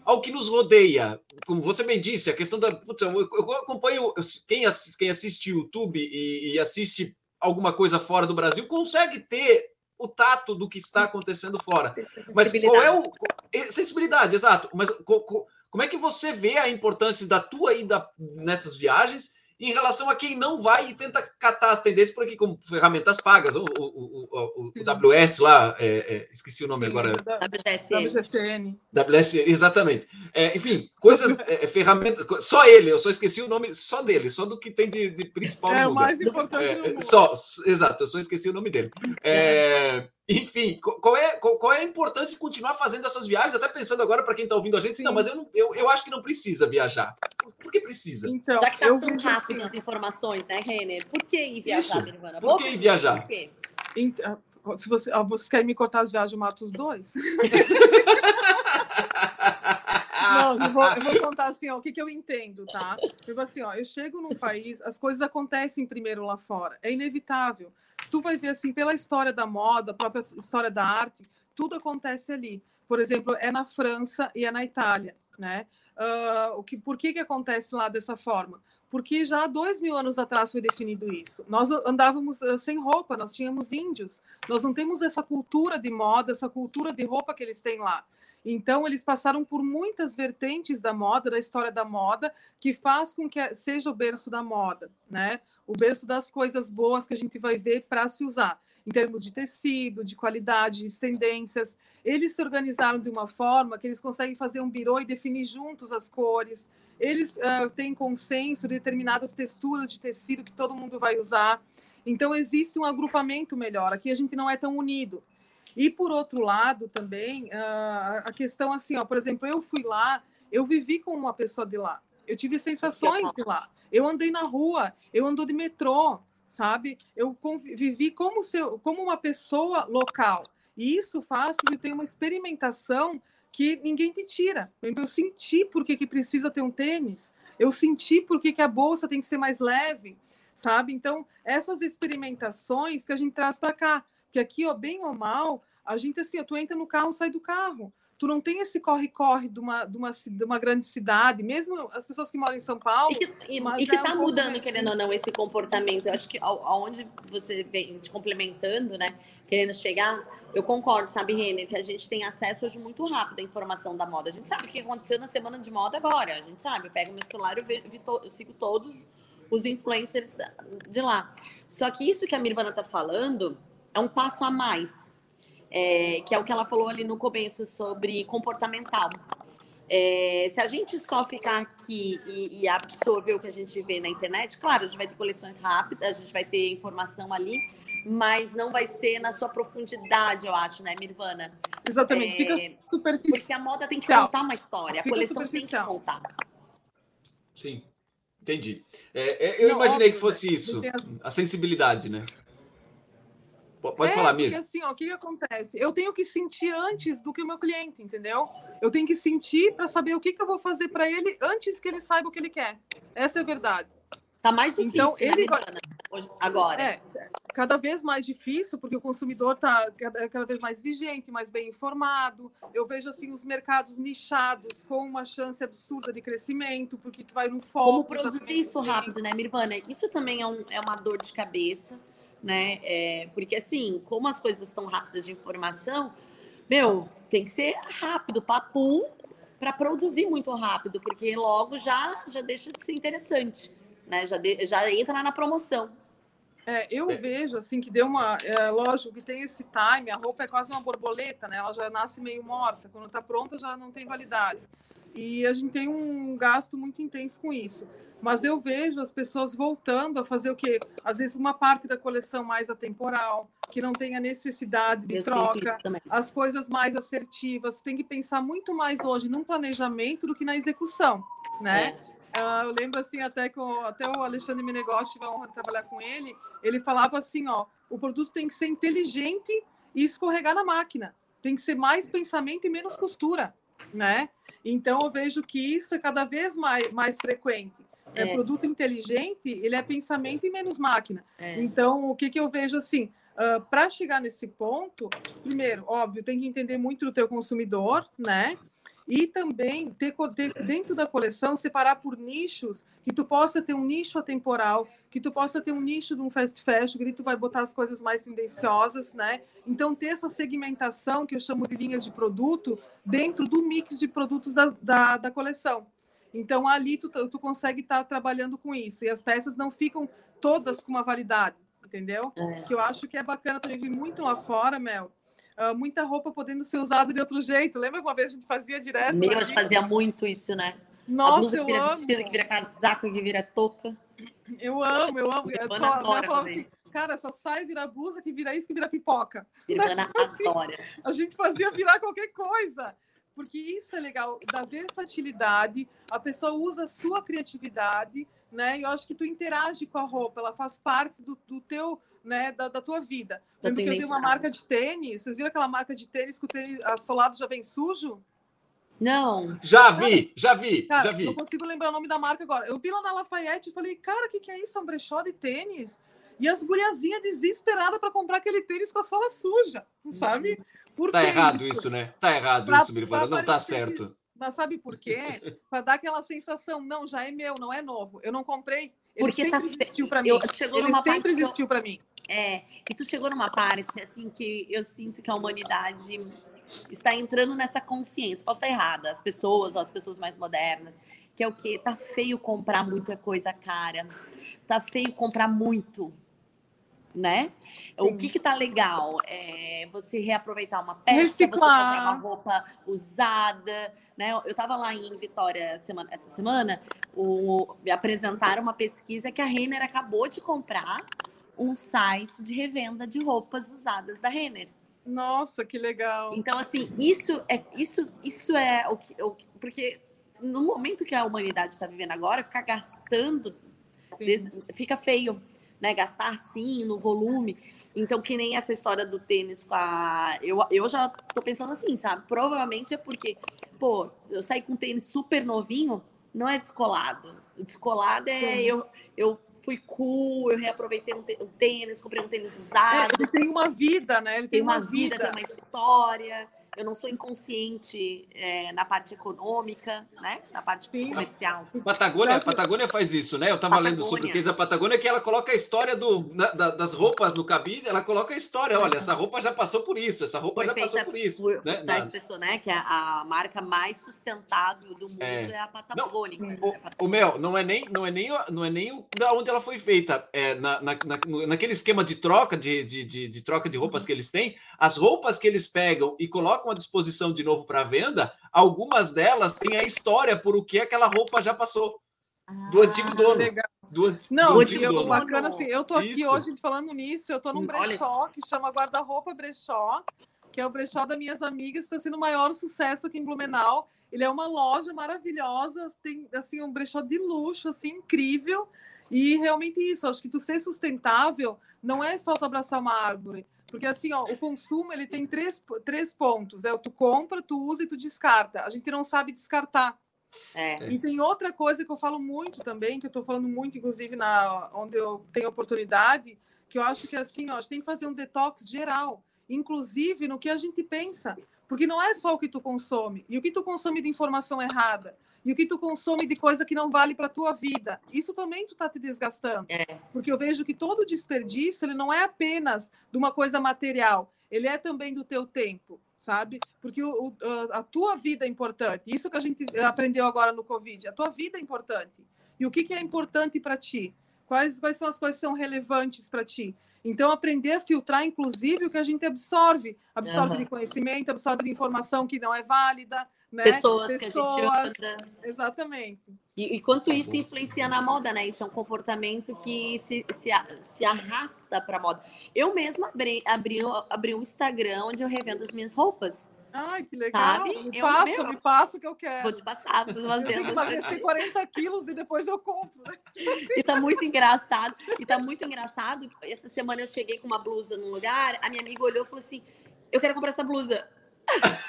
ao que nos rodeia? Como você bem disse, a questão da. Putz, eu, eu acompanho. Quem, assiste, quem assiste YouTube e, e assiste alguma coisa fora do Brasil consegue ter o tato do que está acontecendo fora. Mas qual é o. Sensibilidade, exato. Mas como é que você vê a importância da tua ida nessas viagens em relação a quem não vai e tenta catar as tendências por aqui como ferramentas pagas, o, o, o, o WS lá, é, é, esqueci o nome Sim, agora. WSN. WSN, exatamente. É, enfim, coisas, [LAUGHS] é, é, ferramentas, só ele, eu só esqueci o nome só dele, só do que tem de, de principal. É o mais importante. É, só, exato, eu só esqueci o nome dele. É, enfim, qual é, qual, é a importância de continuar fazendo essas viagens? Até pensando agora para quem está ouvindo a gente, Sim. não, mas eu, não, eu, eu acho que não precisa viajar. Por que precisa? Então, Já que está tão rápido assim. as informações, né, Renner? Por que ir viajar, Nirvana? Por que ir viajar? Por quê? Então, se você, vocês querem me cortar as viagens, eu mato os dois. [LAUGHS] [LAUGHS] Não, eu vou, eu vou, contar assim, ó, o que, que eu entendo, tá? Tipo assim, ó, eu chego num país, as coisas acontecem primeiro lá fora, é inevitável. Se tu vai ver assim, pela história da moda, própria história da arte, tudo acontece ali. Por exemplo, é na França e é na Itália, né? Uh, o que, por que, que acontece lá dessa forma? Porque já há dois mil anos atrás foi definido isso. Nós andávamos uh, sem roupa, nós tínhamos índios. Nós não temos essa cultura de moda, essa cultura de roupa que eles têm lá. Então, eles passaram por muitas vertentes da moda, da história da moda, que faz com que seja o berço da moda, né? O berço das coisas boas que a gente vai ver para se usar, em termos de tecido, de qualidade, de tendências. Eles se organizaram de uma forma que eles conseguem fazer um birô e definir juntos as cores. Eles uh, têm consenso de determinadas texturas de tecido que todo mundo vai usar. Então, existe um agrupamento melhor. Aqui a gente não é tão unido. E por outro lado também a questão assim, ó, por exemplo, eu fui lá, eu vivi com uma pessoa de lá, eu tive sensações de lá, eu andei na rua, eu ando de metrô, sabe? Eu vivi como seu, como uma pessoa local. E isso faz que tenha uma experimentação que ninguém te tira. Eu senti por que, que precisa ter um tênis, eu senti por que, que a bolsa tem que ser mais leve, sabe? Então, essas experimentações que a gente traz para cá. Porque aqui, ó, bem ou mal, a gente assim, tu entra no carro, sai do carro. Tu não tem esse corre-corre de uma, de, uma, de uma grande cidade, mesmo as pessoas que moram em São Paulo. E que, e, que é tá um mudando, querendo ou não, esse comportamento. Eu acho que aonde você vem te complementando, né? Querendo chegar, eu concordo, sabe, Renner, que a gente tem acesso hoje muito rápido à informação da moda. A gente sabe o que aconteceu na semana de moda agora. A gente sabe, eu pego meu celular, eu, vejo, eu sigo todos os influencers de lá. Só que isso que a Mirvana tá falando é um passo a mais, é, que é o que ela falou ali no começo sobre comportamental. É, se a gente só ficar aqui e, e, absorver o que a gente vê na internet, claro, a gente vai ter coleções rápidas, a gente vai ter informação ali, mas não vai ser na sua profundidade, eu acho, né, Mirvana? Exatamente, é, fica superficial. Porque a moda tem que contar uma história, a coleção tem que contar. Sim, entendi. É, é eu não, imaginei óbvio, que fosse isso, a sensibilidade, né? Pode é, falar, Mir. Porque assim, ó, o que, que acontece? Eu tenho que sentir antes do que o meu cliente, entendeu? Eu tenho que sentir para saber o que, que eu vou fazer para ele antes que ele saiba o que ele quer. Essa é a verdade. Tá mais difícil, então, né, ele vai... Hoje, agora. É, cada vez mais difícil, porque o consumidor está cada vez mais exigente, mais bem informado. Eu vejo assim os mercados nichados com uma chance absurda de crescimento, porque tu vai no foco. Como produzir isso rápido, né, Mirvana? Isso também é, um, é uma dor de cabeça né? É, porque assim, como as coisas estão rápidas de informação, meu, tem que ser rápido, papum, para produzir muito rápido, porque logo já já deixa de ser interessante, né? Já, de, já entra na promoção. É, eu é. vejo assim que deu uma. É, lógico que tem esse time, a roupa é quase uma borboleta, né? Ela já nasce meio morta, quando está pronta já não tem validade. E a gente tem um gasto muito intenso com isso mas eu vejo as pessoas voltando a fazer o quê? Às vezes uma parte da coleção mais atemporal, que não tenha necessidade de eu troca, as coisas mais assertivas. Tem que pensar muito mais hoje num planejamento do que na execução, né? É. Uh, eu lembro assim até que o, até o Alexandre Menegócio tive a honra de trabalhar com ele. Ele falava assim, ó, o produto tem que ser inteligente e escorregar na máquina. Tem que ser mais pensamento e menos costura, né? Então eu vejo que isso é cada vez mais, mais frequente é. produto inteligente, ele é pensamento e menos máquina. É. Então, o que, que eu vejo assim? Uh, para chegar nesse ponto, primeiro, óbvio, tem que entender muito do teu consumidor, né? E também ter, ter, dentro da coleção separar por nichos, que tu possa ter um nicho atemporal, que tu possa ter um nicho de um fast fashion, que tu vai botar as coisas mais tendenciosas, né? Então ter essa segmentação que eu chamo de linhas de produto dentro do mix de produtos da, da, da coleção. Então, ali tu, tu consegue estar tá trabalhando com isso. E as peças não ficam todas com uma validade, entendeu? É. Que eu acho que é bacana também vir muito lá fora, Mel. Uh, muita roupa podendo ser usada de outro jeito. Lembra que uma vez a gente fazia direto? Meu, a gente fazia muito isso, né? Nossa, eu vira amo. Vestido, que vira casaco, que vira touca. Eu amo, eu amo. Eu falo assim, cara, só sai virar blusa, que vira isso, que vira pipoca. Irmana [LAUGHS] tipo assim, adora. A gente fazia virar qualquer coisa porque isso é legal, da versatilidade, a pessoa usa a sua criatividade, né? E eu acho que tu interage com a roupa, ela faz parte do, do teu, né, da, da tua vida. Lembro que eu vi uma marca de tênis, vocês viram aquela marca de tênis que o tênis assolado já vem sujo? Não. Já vi, já vi, cara, já vi. Não consigo lembrar o nome da marca agora. Eu vi lá na Lafayette e falei, cara, o que, que é isso? É um brechó de tênis? E as guriazinhas desesperadas para comprar aquele tênis com a sola suja, sabe? Por tá errado isso? isso? né? Tá errado pra, isso, Mirvana. Não tá certo. Que... Mas sabe por quê? Para dar aquela sensação, não, já é meu, não é novo. Eu não comprei. Ele Porque tá sempre tá... existiu para mim. Eu, chegou Ele sempre existiu eu... para mim. É, e tu chegou numa parte assim que eu sinto que a humanidade está entrando nessa consciência. Posso estar errada, as pessoas, as pessoas mais modernas, que é o que tá feio comprar muita coisa cara, tá feio comprar muito, né? Sim. O que que tá legal? É você reaproveitar uma peça, Reciclar. você comprar uma roupa usada, né? Eu estava lá em Vitória semana, essa semana, o, me apresentaram uma pesquisa que a Renner acabou de comprar um site de revenda de roupas usadas da Renner. Nossa, que legal! Então, assim, isso é isso, isso é o que, o, porque no momento que a humanidade está vivendo agora, ficar gastando des, fica feio, né? Gastar assim no volume. Então, que nem essa história do tênis com a. Eu, eu já tô pensando assim, sabe? Provavelmente é porque, pô, eu saí com um tênis super novinho, não é descolado. O descolado é eu, eu fui cool, eu reaproveitei um tênis, comprei um tênis usado. É, ele tem uma vida, né? Ele tem, tem uma, uma vida, vida, tem uma história eu não sou inconsciente é, na parte econômica, né? Na parte Sim. comercial. Patagônia, Patagônia faz isso, né? Eu estava lendo sobre o que é a Patagônia, que ela coloca a história do, na, da, das roupas no cabide, ela coloca a história. Olha, essa roupa já passou por isso, essa roupa Foi já passou por isso. Por, né? Das pessoas, né? Que a, a, marca mais sustentável do mundo é, é a Patagônica. Não, o, o, Mel, não é nem, não é nem, não é nem da onde ela foi feita. É na, na, na, naquele esquema de troca, de, de, de, de troca de roupas uhum. que eles têm, as roupas que eles pegam e colocam colocam à disposição de novo para venda, algumas delas têm a história por o que aquela roupa já passou do antigo ah, dono. Legal. Do, não, do eu, dono. bacana assim, eu tô aqui Isso. hoje falando nisso, eu tô num brechó Olha. que chama Guarda-Roupa Brechó, que é o brechó das minhas amigas, está sendo o maior sucesso aqui em Blumenau. Ele é uma loja maravilhosa, tem assim um brechó de luxo, assim incrível. E realmente isso, acho que tu ser sustentável não é só tu abraçar uma árvore, porque assim, ó, o consumo ele tem três, três pontos: é o tu compra, tu usa e tu descarta. A gente não sabe descartar. É. E tem outra coisa que eu falo muito também, que eu estou falando muito, inclusive, na onde eu tenho oportunidade, que eu acho que assim, ó, a gente tem que fazer um detox geral, inclusive no que a gente pensa. Porque não é só o que tu consome, e o que tu consome de informação errada, e o que tu consome de coisa que não vale para tua vida. Isso também tu tá te desgastando. É. Porque eu vejo que todo desperdício, ele não é apenas de uma coisa material, ele é também do teu tempo, sabe? Porque o, a tua vida é importante. Isso que a gente aprendeu agora no Covid, a tua vida é importante. E o que, que é importante para ti? Quais, quais são as coisas que são relevantes para ti? Então, aprender a filtrar, inclusive, o que a gente absorve. Absorve uhum. de conhecimento, absorve de informação que não é válida. Né? Pessoas, Pessoas que a gente anda. Exatamente. E, e quanto isso influencia na moda, né? Isso é um comportamento que se, se, se arrasta para a moda. Eu mesma abri, abri, abri um Instagram onde eu revendo as minhas roupas. Ai, que legal. Sabe? Me eu, passa, me passa que eu quero. Vou te passar, umas vendas. Eu tenho que emagrecer 40 quilos e depois eu compro. Né? E tá muito engraçado. E tá muito engraçado. Essa semana eu cheguei com uma blusa num lugar, a minha amiga olhou e falou assim: Eu quero comprar essa blusa.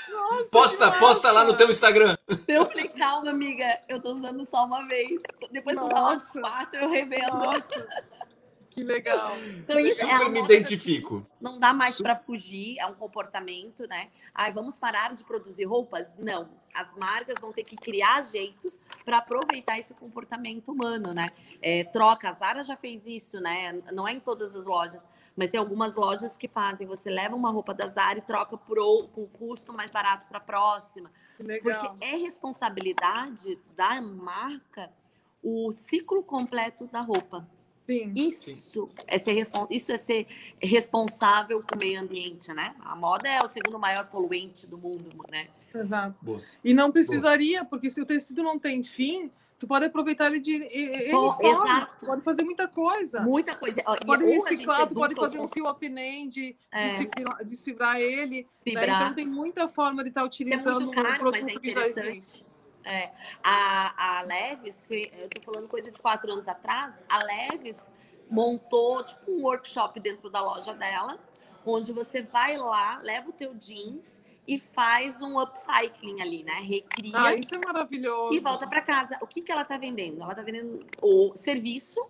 Nossa, posta, posta lá no teu Instagram. Eu falei, calma, amiga, eu tô usando só uma vez. Depois que usar umas quatro, eu revendo. Nossa. Que legal. Então, isso é Super é me identifico. Não dá mais para fugir, é um comportamento, né? Ai, vamos parar de produzir roupas? Não. As marcas vão ter que criar jeitos para aproveitar esse comportamento humano, né? É, troca, a Zara já fez isso, né? Não é em todas as lojas, mas tem algumas lojas que fazem. Você leva uma roupa da Zara e troca por com custo mais barato para a próxima. Legal. Porque é responsabilidade da marca o ciclo completo da roupa. Sim. Isso é ser isso é ser responsável com o meio ambiente, né? A moda é o segundo maior poluente do mundo, né? Exato. Boa. E não precisaria, Boa. porque se o tecido não tem fim, tu pode aproveitar ele de ele Pô, exato. pode fazer muita coisa. Muita coisa. Pode reciclar, tu pode fazer um fio apnem de é. desfibrar ele. Né? Então tem muita forma de estar tá utilizando é muito caro, um produto mas é que já existe. É, a, a Leves, eu tô falando coisa de quatro anos atrás, a Leves montou tipo um workshop dentro da loja dela, onde você vai lá, leva o teu jeans e faz um upcycling ali, né? Recria. Ah, isso é maravilhoso. E volta para casa. O que, que ela tá vendendo? Ela tá vendendo o serviço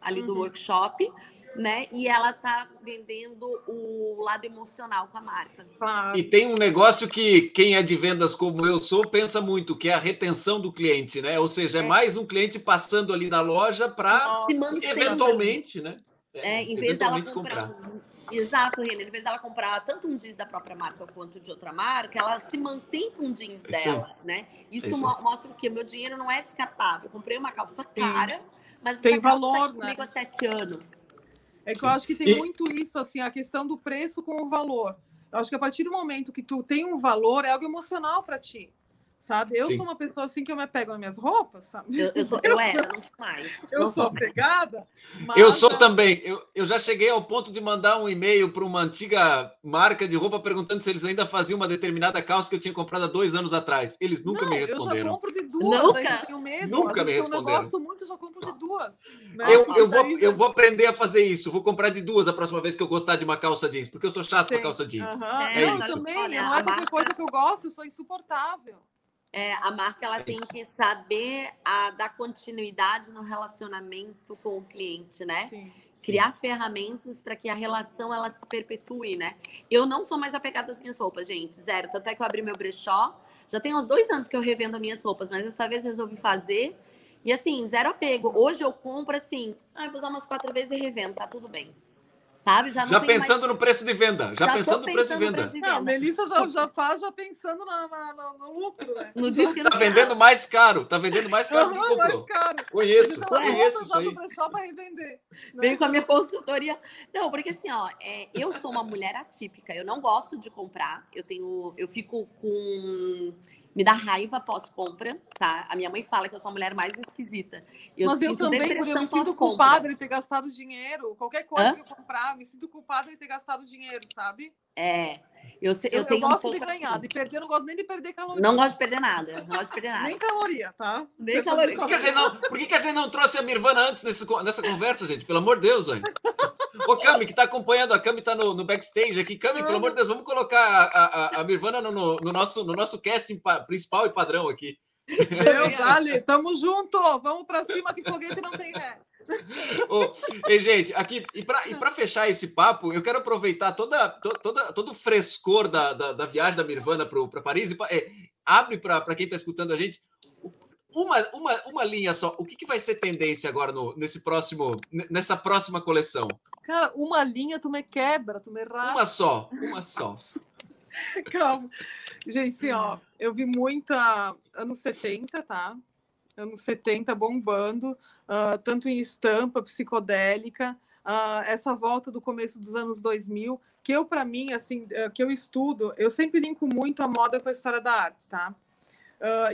ali uhum. do workshop né? E ela tá vendendo o lado emocional com a marca. E tem um negócio que quem é de vendas como eu sou pensa muito, que é a retenção do cliente, né? Ou seja, é, é mais um cliente passando ali na loja para eventualmente, né? É, em vez dela comprar, comprar. Exato, Renner. Em vez dela comprar tanto um jeans da própria marca quanto de outra marca, ela se mantém com o jeans Isso. dela, né? Isso, Isso. mostra que meu dinheiro não é descartável. Eu comprei uma calça cara, mas tem valor, tá comigo há sete anos. É que Sim. eu acho que tem e... muito isso, assim, a questão do preço com o valor. Eu acho que a partir do momento que tu tem um valor, é algo emocional para ti sabe? Eu Sim. sou uma pessoa assim que eu me apego nas minhas roupas, sabe? Eu, eu, sou, [LAUGHS] eu era, não sou mais. Eu não sou apegada. Eu sou também. Eu, eu já cheguei ao ponto de mandar um e-mail para uma antiga marca de roupa perguntando se eles ainda faziam uma determinada calça que eu tinha comprado há dois anos atrás. Eles nunca não, me responderam. Eu já compro de duas, nunca. eu tenho medo. Nunca me responderam. Eu gosto muito, eu já compro de duas. Né? Eu, eu, vou, eu vou aprender a fazer isso. Vou comprar de duas a próxima vez que eu gostar de uma calça jeans, porque eu sou chato para calça jeans. Uhum. É, é isso. também. Olha, não é qualquer coisa que eu gosto, eu sou insuportável. É, a marca ela é tem que saber a, dar continuidade no relacionamento com o cliente, né? Sim, Criar ferramentas para que a relação ela se perpetue, né? Eu não sou mais apegada às minhas roupas, gente, zero. Tanto é que eu abri meu brechó. Já tem uns dois anos que eu revendo as minhas roupas, mas dessa vez eu resolvi fazer. E assim, zero apego. Hoje eu compro assim, ah, vou usar umas quatro vezes e revendo, tá tudo bem sabe? Já, já pensando mais... no preço de venda. Já, já pensando no preço de venda. Preço de venda. Não, Melissa já, já faz já pensando na, na, no, no lucro, né? No destino. Tá vendendo mais caro. Tá vendendo mais caro uhum, que mais caro. Conheço, conheço isso aí. para revender. Né? Venho com a minha consultoria. Não, porque assim, ó, é, eu sou uma mulher atípica. Eu não gosto de comprar. Eu tenho, eu fico com me dá raiva pós-compra, tá? A minha mãe fala que eu sou a mulher mais esquisita. Eu Mas eu também, depressão eu me sinto culpada de ter gastado dinheiro. Qualquer coisa Hã? que eu comprar, eu me sinto culpada de ter gastado dinheiro, sabe? É. Eu, eu, eu tenho eu gosto um de ganhar, assim. de perder, eu não gosto nem de perder caloria. Não gosto de perder nada, não gosto de perder nada. nem caloria, tá? Nem caloria. Por que, a gente não, por que, que a gente não trouxe a Mirvana antes nesse, nessa conversa, gente? Pelo amor de Deus, velho. Ô, Cami, que tá acompanhando, a Cami tá no, no backstage aqui. Cami, pelo amor de Deus, vamos colocar a, a, a Mirvana no, no, no, nosso, no nosso casting principal e padrão aqui. Meu, Dali, tamo junto! Vamos para cima que foguete não tem ré. oh, e, gente, aqui, e para fechar esse papo, eu quero aproveitar toda, toda, todo o frescor da, da, da viagem da Mirvana para Paris e é, abre para quem está escutando a gente uma, uma, uma linha só. O que, que vai ser tendência agora no, nesse próximo, nessa próxima coleção? Cara, uma linha tu me quebra, tu me rasga. Uma só, uma [LAUGHS] só. Calma. Gente, assim, ó, eu vi muita anos 70, tá? Anos 70 bombando, uh, tanto em estampa psicodélica, uh, essa volta do começo dos anos 2000, que eu, para mim, assim, uh, que eu estudo, eu sempre linko muito a moda com a história da arte, tá?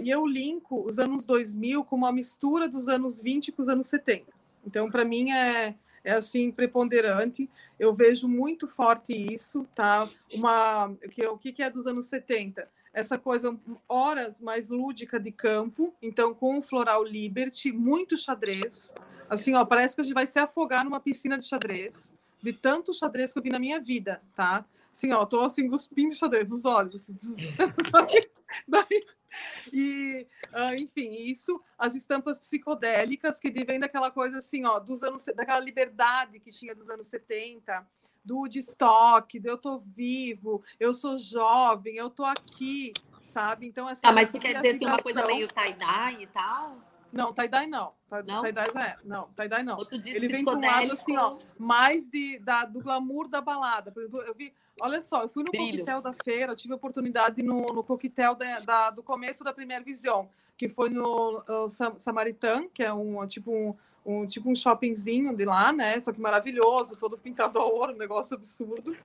E eu linko os anos 2000 com uma mistura dos anos 20 com os anos 70. Então, para mim, é, é assim preponderante. Eu vejo muito forte isso, tá? Uma que o que é dos anos 70? Essa coisa horas mais lúdica de campo, então com o floral Liberty, muito xadrez. Assim, ó, parece que a gente vai se afogar numa piscina de xadrez, de tanto xadrez que eu vi na minha vida, tá? Assim, ó, tô assim cuspindo xadrez nos olhos, assim, [LAUGHS] daí [LAUGHS] e, uh, enfim, isso, as estampas psicodélicas que vem daquela coisa assim, ó, dos anos, daquela liberdade que tinha dos anos 70, do estoque, do eu tô vivo, eu sou jovem, eu tô aqui, sabe? Então, essa ah, mas tu quer dizer assim, uma coisa meio tie-dye e tal? Não, tie-dye não. Não? Tie-dye não é. Não, tie-dye não. Ele vem com um lado assim, ó, mais de, da, do glamour da balada. Por exemplo, eu vi, olha só, eu fui no Brilho. coquetel da feira, tive a oportunidade no, no coquetel da, da, do começo da primeira visão, que foi no uh, Samaritan, que é um tipo um, um tipo um shoppingzinho de lá, né? Só que maravilhoso, todo pintado a ouro, um negócio absurdo.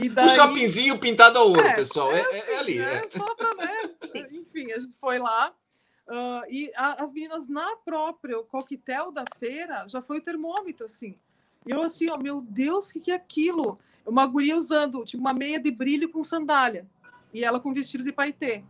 E daí... O shoppingzinho pintado a ouro, é, pessoal, é, é, é, é ali. É, só para né? Enfim, a gente foi lá. Uh, e a, as meninas na própria o coquetel da feira já foi o termômetro, assim. Eu assim, ó, meu Deus, o que, que é aquilo? Uma guria usando tipo, uma meia de brilho com sandália. E ela com vestido de paetê.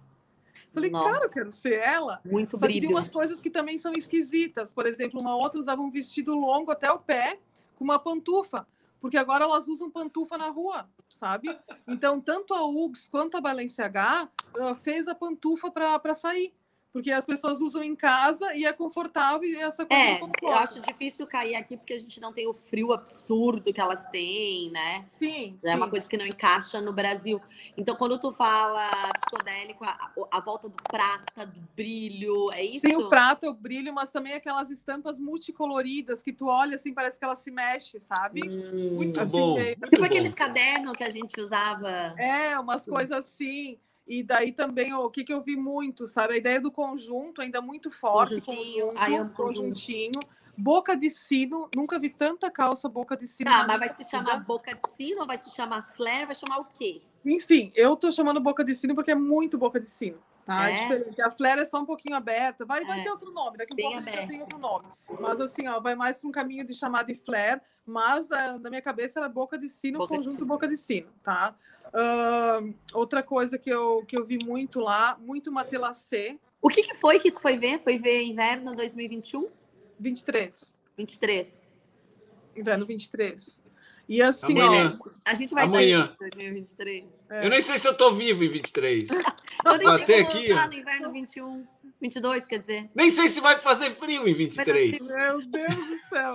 Falei, Nossa. cara, eu quero ser ela. Muito Só brilho. que tem umas coisas que também são esquisitas. Por exemplo, uma outra usava um vestido longo até o pé, com uma pantufa. Porque agora elas usam pantufa na rua, sabe? Então, tanto a UGS quanto a Balenciaga uh, fez a pantufa para sair porque as pessoas usam em casa e é confortável e essa coisa é, eu acho difícil cair aqui porque a gente não tem o frio absurdo que elas têm, né? Sim, é sim. uma coisa que não encaixa no Brasil. Então, quando tu fala psicodélico, a, a, volta do prata, do brilho, é isso? Tem o prata, o brilho, mas também aquelas estampas multicoloridas que tu olha assim, parece que ela se mexe, sabe? Hum, muito assim, bom. É, tipo aqueles cadernos que a gente usava. É, umas coisas assim. E daí também o que, que eu vi muito, sabe? A ideia do conjunto ainda muito forte. Conjuntinho, conjunto, Ai, conjuntinho. Boca de sino, nunca vi tanta calça boca de sino. Tá, mas vai se chamar boca de sino, vai se chamar flare, vai chamar o quê? Enfim, eu tô chamando boca de sino porque é muito boca de sino. Tá? É. Diferente. A flare é só um pouquinho aberta, vai, é. vai ter outro nome, daqui a um pouco já tem outro nome. Mas assim, ó, vai mais para um caminho de chamar de flare, mas uh, na minha cabeça era boca de sino, boca conjunto de sino. boca de sino, tá? Uh, outra coisa que eu, que eu vi muito lá, muito matelacê. O que, que foi que tu foi ver? Foi ver inverno 2021? 23. 23. Inverno 23. E assim, Amanhã. ó. A gente vai Amanhã. estar em 2023. É. Eu nem sei se eu tô vivo em 23. [LAUGHS] eu nem Bater sei como aqui, tá no inverno 21. 22, quer dizer? Nem sei se vai fazer frio em 23. Meu Deus do céu.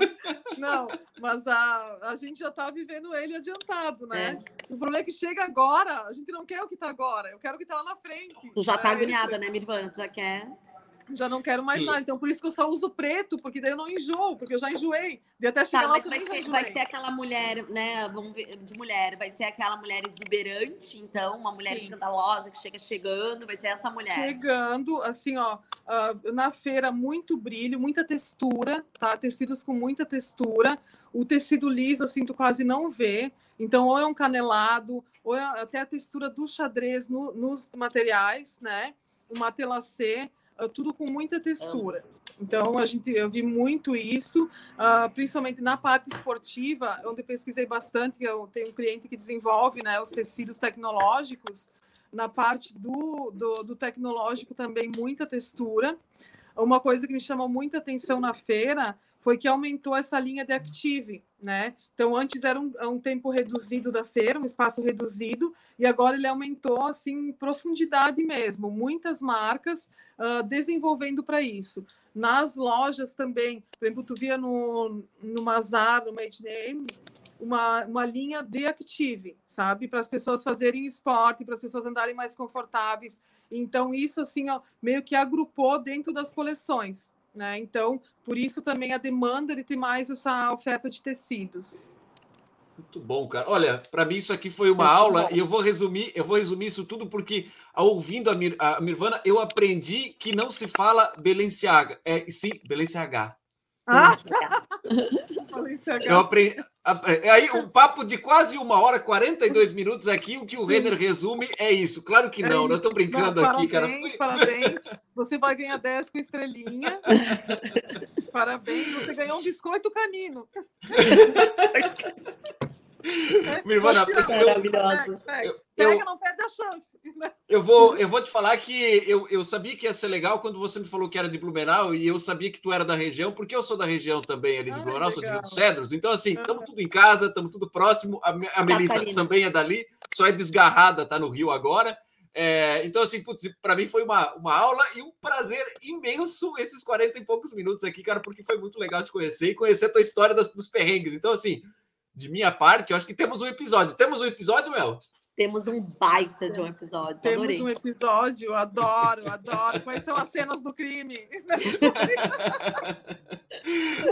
Não, mas a, a gente já está vivendo ele adiantado, né? É. O problema é que chega agora, a gente não quer o que está agora, eu quero o que está lá na frente. Tu já está é, agoniada, né, Mirvan? Tu já quer já não quero mais nada. Então, por isso que eu só uso preto, porque daí eu não enjoo, porque eu já enjoei. De até chegar tá, lá, mas vai ser, vai ser aquela mulher, né? Vamos ver, de mulher, vai ser aquela mulher exuberante, então, uma mulher Sim. escandalosa que chega chegando, vai ser essa mulher. Chegando, assim, ó, uh, na feira, muito brilho, muita textura, tá? Tecidos com muita textura. O tecido liso, assim, tu quase não vê. Então, ou é um canelado, ou é até a textura do xadrez no, nos materiais, né? O matelacê. Ah, tudo com muita textura. Então, a gente, eu vi muito isso, uh, principalmente na parte esportiva, onde eu pesquisei bastante, que eu tenho um cliente que desenvolve né, os tecidos tecnológicos, na parte do, do, do tecnológico também muita textura. Uma coisa que me chamou muita atenção na feira foi que aumentou essa linha de Active, né? Então, antes era um, um, tempo reduzido da feira, um espaço reduzido, e agora ele aumentou, assim, profundidade mesmo. Muitas marcas uh, desenvolvendo para isso. Nas lojas também, por exemplo, tu via no, no Mazar, no Made Name, uma, uma linha de Active, sabe? Para as pessoas fazerem esporte, para as pessoas andarem mais confortáveis. Então, isso, assim, ó, meio que agrupou dentro das coleções. Né? Então, por isso também a demanda de ter mais essa oferta de tecidos. Muito bom, cara. Olha, para mim isso aqui foi uma aula bom. e eu vou resumir, eu vou resumir isso tudo porque ouvindo a, Mir, a Mirvana, eu aprendi que não se fala Belenciaga, é sim Belenciaga. Ah! Eu aprendi. Aí, um papo de quase uma hora, 42 minutos aqui, o que o Sim. Renner resume é isso. Claro que é não, não estou brincando não, aqui, parabéns, cara. Parabéns, você vai ganhar 10 com estrelinha. [LAUGHS] parabéns, você ganhou um biscoito canino. [LAUGHS] Minha irmã, maravilhosa. Pega, não perde a chance. Né? Eu vou, eu vou te falar que eu, eu sabia que ia ser legal quando você me falou que era de Blumenau e eu sabia que tu era da região, porque eu sou da região também ali de ah, Blumenau, legal. sou de Rio Cedros. Então, assim, estamos tudo em casa, estamos tudo próximo. A, a Melissa também é dali, só é desgarrada, tá no Rio agora. É, então, assim, para mim foi uma, uma aula e um prazer imenso esses 40 e poucos minutos aqui, cara, porque foi muito legal te conhecer e conhecer a tua história das, dos perrengues. Então, assim, de minha parte, eu acho que temos um episódio. Temos um episódio, Mel? Temos um baita de um episódio. Temos Adorei. um episódio, adoro, adoro. Quais são as cenas do crime? [LAUGHS]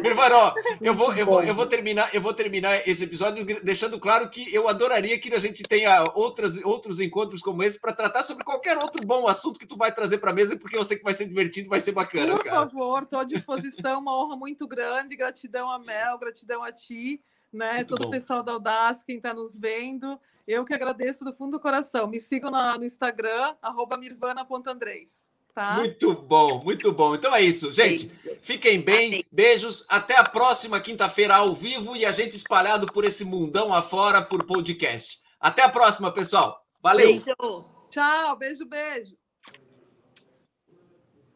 Irmão, eu vou, eu, vou, eu, vou terminar, eu vou terminar esse episódio deixando claro que eu adoraria que a gente tenha outras, outros encontros como esse para tratar sobre qualquer outro bom assunto que tu vai trazer para a mesa, porque eu sei que vai ser divertido, vai ser bacana. Por cara. favor, estou à disposição, uma honra muito grande. Gratidão a Mel, gratidão a ti né? Muito Todo bom. o pessoal da Audaz, quem está nos vendo. Eu que agradeço do fundo do coração. Me sigam na, no Instagram, mirvana.andrés. Tá? Muito bom, muito bom. Então é isso, gente. Fiquem bem, beijos. Até a próxima quinta-feira ao vivo e a gente espalhado por esse mundão afora por podcast. Até a próxima, pessoal. Valeu. Beijo. Tchau, beijo, beijo.